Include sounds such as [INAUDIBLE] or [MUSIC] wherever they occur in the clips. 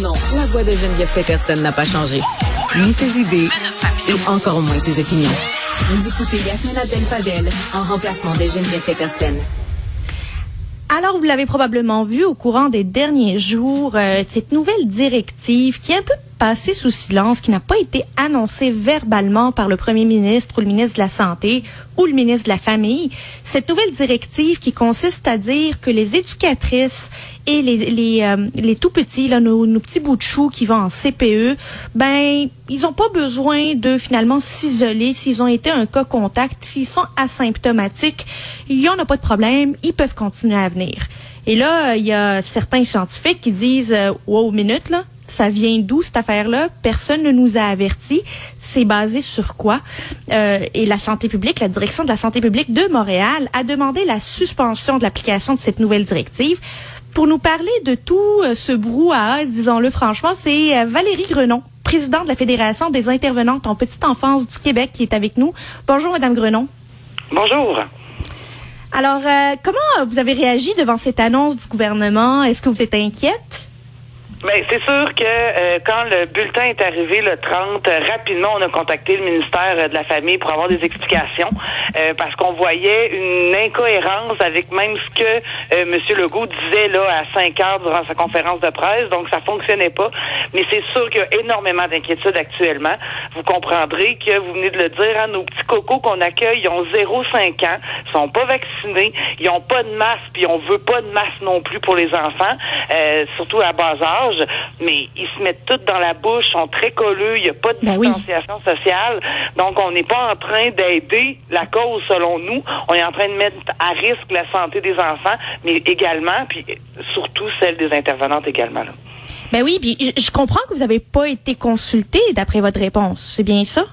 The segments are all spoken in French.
Non, la voix de Geneviève Peterson n'a pas changé. Ni ses idées, et encore moins ses opinions. Vous écoutez Yasmina Abdel Fadel en remplacement de Geneviève Peterson. Alors, vous l'avez probablement vu au courant des derniers jours, euh, cette nouvelle directive qui est un peu passée sous silence, qui n'a pas été annoncée verbalement par le premier ministre ou le ministre de la Santé ou le ministre de la Famille. Cette nouvelle directive qui consiste à dire que les éducatrices et les, les, euh, les tout petits, là, nos, nos petits bouts de choux qui vont en CPE, ben, ils n'ont pas besoin de finalement s'isoler s'ils ont été un cas contact, s'ils sont asymptomatiques, il n'y en a pas de problème, ils peuvent continuer à venir. Et là, il y a certains scientifiques qui disent, euh, wow, minute, là, ça vient d'où cette affaire-là? Personne ne nous a avertis. C'est basé sur quoi? Euh, et la santé publique, la direction de la santé publique de Montréal a demandé la suspension de l'application de cette nouvelle directive. Pour nous parler de tout euh, ce brouhaha, disons-le franchement, c'est euh, Valérie Grenon, présidente de la Fédération des intervenantes en petite enfance du Québec, qui est avec nous. Bonjour, Madame Grenon. Bonjour. Alors, euh, comment vous avez réagi devant cette annonce du gouvernement? Est-ce que vous êtes inquiète? Ben, c'est sûr que euh, quand le bulletin est arrivé le 30, euh, rapidement, on a contacté le ministère euh, de la Famille pour avoir des explications euh, parce qu'on voyait une incohérence avec même ce que M. Legault disait là à 5 heures durant sa conférence de presse. Donc, ça fonctionnait pas. Mais c'est sûr qu'il y a énormément d'inquiétudes actuellement. Vous comprendrez que vous venez de le dire, hein, nos petits cocos qu'on accueille, ils ont 0,5 ans, sont pas vaccinés, ils ont pas de masse, puis on veut pas de masse non plus pour les enfants, surtout à bas âge mais ils se mettent toutes dans la bouche, sont très colleux, il n'y a pas de Ben oui. distanciation sociale. Donc, on n'est pas en train d'aider la cause selon nous. On est en train de mettre à risque la santé des enfants, mais également, puis surtout celle des intervenantes également. Là. Ben oui, puis je comprends que vous n'avez pas été consulté d'après votre réponse. C'est bien ça?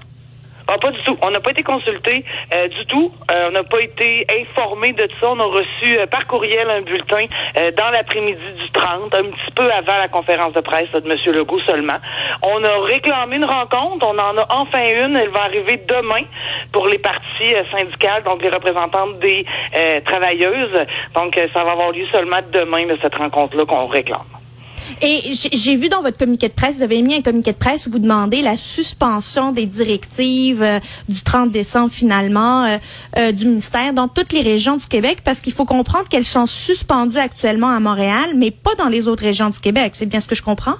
Ah, pas du tout. On n'a pas été consulté euh, du tout. Euh, on n'a pas été informé de ça. On a reçu euh, par courriel un bulletin euh, dans l'après-midi du 30, un petit peu avant la conférence de presse de M. Legault seulement. On a réclamé une rencontre. On en a enfin une. Elle va arriver demain pour les parties euh, syndicales, donc les représentantes des euh, travailleuses. Donc, ça va avoir lieu seulement demain, cette rencontre-là qu'on réclame. Et j'ai vu dans votre communiqué de presse, vous avez mis un communiqué de presse où vous demandez la suspension des directives euh, du 30 décembre finalement euh, euh, du ministère dans toutes les régions du Québec parce qu'il faut comprendre qu'elles sont suspendues actuellement à Montréal, mais pas dans les autres régions du Québec. C'est bien ce que je comprends?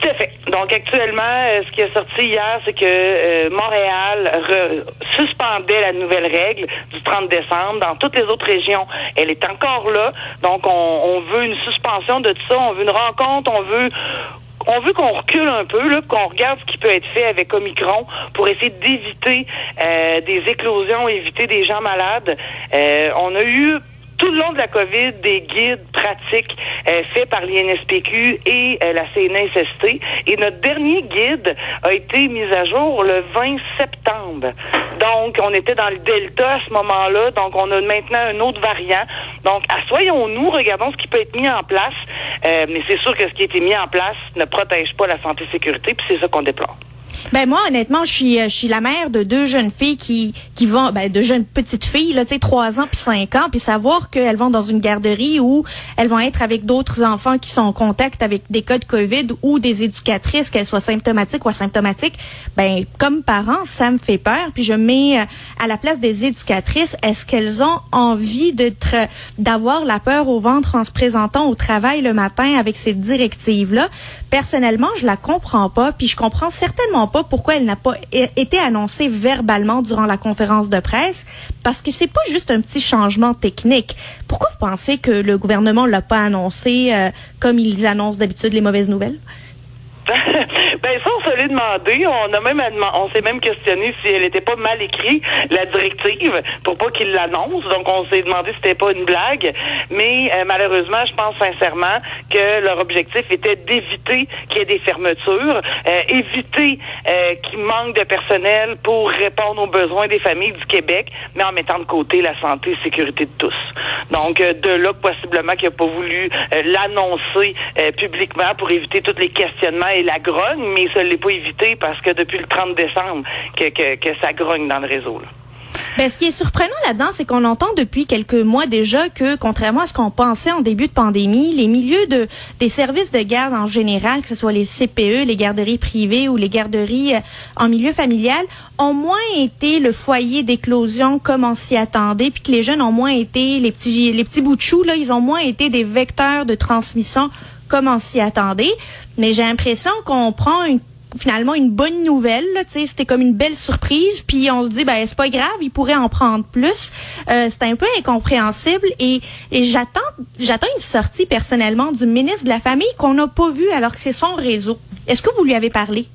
Tout à fait. Donc actuellement, euh, ce qui est sorti hier, c'est que euh, Montréal re- suspendait la nouvelle règle du 30 décembre. Dans toutes les autres régions, elle est encore là. Donc on, on veut une suspension de tout ça. On veut une rencontre. On veut on veut qu'on recule un peu, là, qu'on regarde ce qui peut être fait avec Omicron pour essayer d'éviter euh, des éclosions, éviter des gens malades. Euh, on a eu tout le long de la COVID des guides pratiques euh, faits par l'INSPQ et euh, la CNSST. Et notre dernier guide a été mis à jour le 20 septembre. Donc, on était dans le Delta à ce moment-là. Donc, on a maintenant un autre variant. Donc, assoyons-nous, regardons ce qui peut être mis en place. Euh, mais c'est sûr que ce qui a été mis en place ne protège pas la santé et sécurité, puis c'est ça qu'on déplore. Ben moi, honnêtement, je suis, euh, je suis la mère de deux jeunes filles qui, qui vont, ben de jeunes petites filles, là, tu sais, trois ans puis cinq ans, puis savoir qu'elles vont dans une garderie où elles vont être avec d'autres enfants qui sont en contact avec des cas de COVID ou des éducatrices, qu'elles soient symptomatiques ou asymptomatiques, ben comme parent, ça me fait peur. Puis je mets euh, à la place des éducatrices, est-ce qu'elles ont envie d'être, d'avoir la peur au ventre en se présentant au travail le matin avec cette directive-là? Personnellement, je la comprends pas, puis je comprends certainement pas pourquoi elle n'a pas été annoncée verbalement durant la conférence de presse, parce que c'est pas juste un petit changement technique. Pourquoi vous pensez que le gouvernement l'a pas annoncé euh, comme ils annoncent d'habitude les mauvaises nouvelles? [LAUGHS] on a même on s'est même questionné si elle n'était pas mal écrite, la directive, pour pas qu'il l'annonce. Donc on s'est demandé si c'était pas une blague. Mais euh, malheureusement, je pense sincèrement que leur objectif était d'éviter qu'il y ait des fermetures, euh, éviter euh, qu'il manque de personnel pour répondre aux besoins des familles du Québec, mais en mettant de côté la santé et sécurité de tous. Donc de là possiblement qu'il n'a pas voulu l'annoncer publiquement pour éviter tous les questionnements et la grogne, mais ça l'est pas évité parce que depuis le 30 décembre que ça grogne dans le réseau. là. Ben, ce qui est surprenant là-dedans, c'est qu'on entend depuis quelques mois déjà que, contrairement à ce qu'on pensait en début de pandémie, les milieux de des services de garde en général, que ce soit les CPE, les garderies privées ou les garderies euh, en milieu familial, ont moins été le foyer d'éclosion comme on s'y attendait, puis que les jeunes ont moins été les petits les petits bouts de chou là, ils ont moins été des vecteurs de transmission comme on s'y attendait. Mais j'ai l'impression qu'on prend une finalement une bonne nouvelle. C'était comme une belle surprise. Puis on se dit, ben c'est pas grave, il pourrait en prendre plus. Euh, c'est un peu incompréhensible. Et, et j'attends j'attends une sortie personnellement du ministre de la Famille qu'on n'a pas vu alors que c'est son réseau. Est-ce que vous lui avez parlé?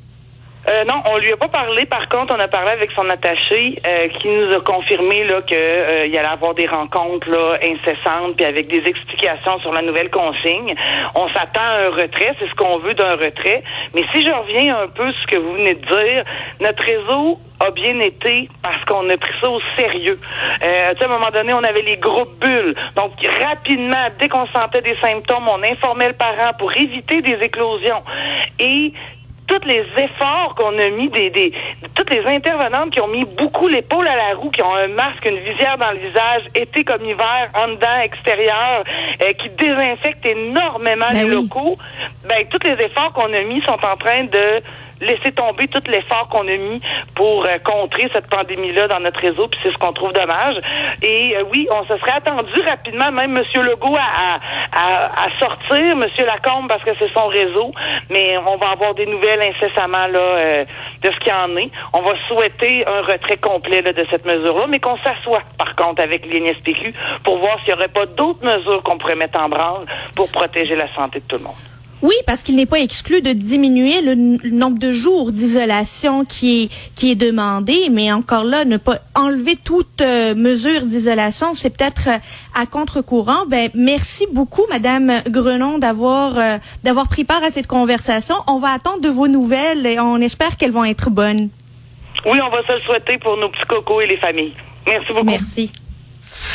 Euh, non, on lui a pas parlé. Par contre, on a parlé avec son attaché euh, qui nous a confirmé là que euh, il allait avoir des rencontres incessantes puis avec des explications sur la nouvelle consigne. On s'attend à un retrait, c'est ce qu'on veut d'un retrait. Mais si je reviens un peu sur ce que vous venez de dire, notre réseau a bien été parce qu'on a pris ça au sérieux. Euh, à un moment donné, on avait les groupes bulles. Donc, rapidement, dès qu'on sentait des symptômes, on informait le parent pour éviter des éclosions. Et tous les efforts qu'on a mis, des, des, toutes les intervenantes qui ont mis beaucoup l'épaule à la roue, qui ont un masque, une visière dans le visage, été comme hiver, en dedans, extérieur, euh, qui désinfectent énormément Ben les oui. locaux, ben tous les efforts qu'on a mis sont en train de laisser tomber tout l'effort qu'on a mis pour euh, contrer cette pandémie-là dans notre réseau, puis c'est ce qu'on trouve dommage. Et euh, oui, on se serait attendu rapidement, même M. Legault, à, à, sortir, M. Lacombe, parce que c'est son réseau, mais on va avoir des nouvelles incessamment là euh, de ce qu'il en est. On va souhaiter un retrait complet de cette mesure-là, mais qu'on s'assoie, par contre, avec l'INSPQ pour voir s'il n'y aurait pas d'autres mesures qu'on pourrait mettre en branle pour protéger la santé de tout le monde. Oui, parce qu'il n'est pas exclu de diminuer le, nombre de jours d'isolation qui est qui est demandé, mais encore là, ne pas enlever toute euh, mesure d'isolation, c'est peut-être euh, à contre-courant. Ben merci beaucoup, Madame Grenon, d'avoir euh, d'avoir pris part à cette conversation. On va attendre de vos nouvelles et on espère qu'elles vont être bonnes. Oui, on va se le souhaiter pour nos petits cocos et les familles. Merci beaucoup. Merci.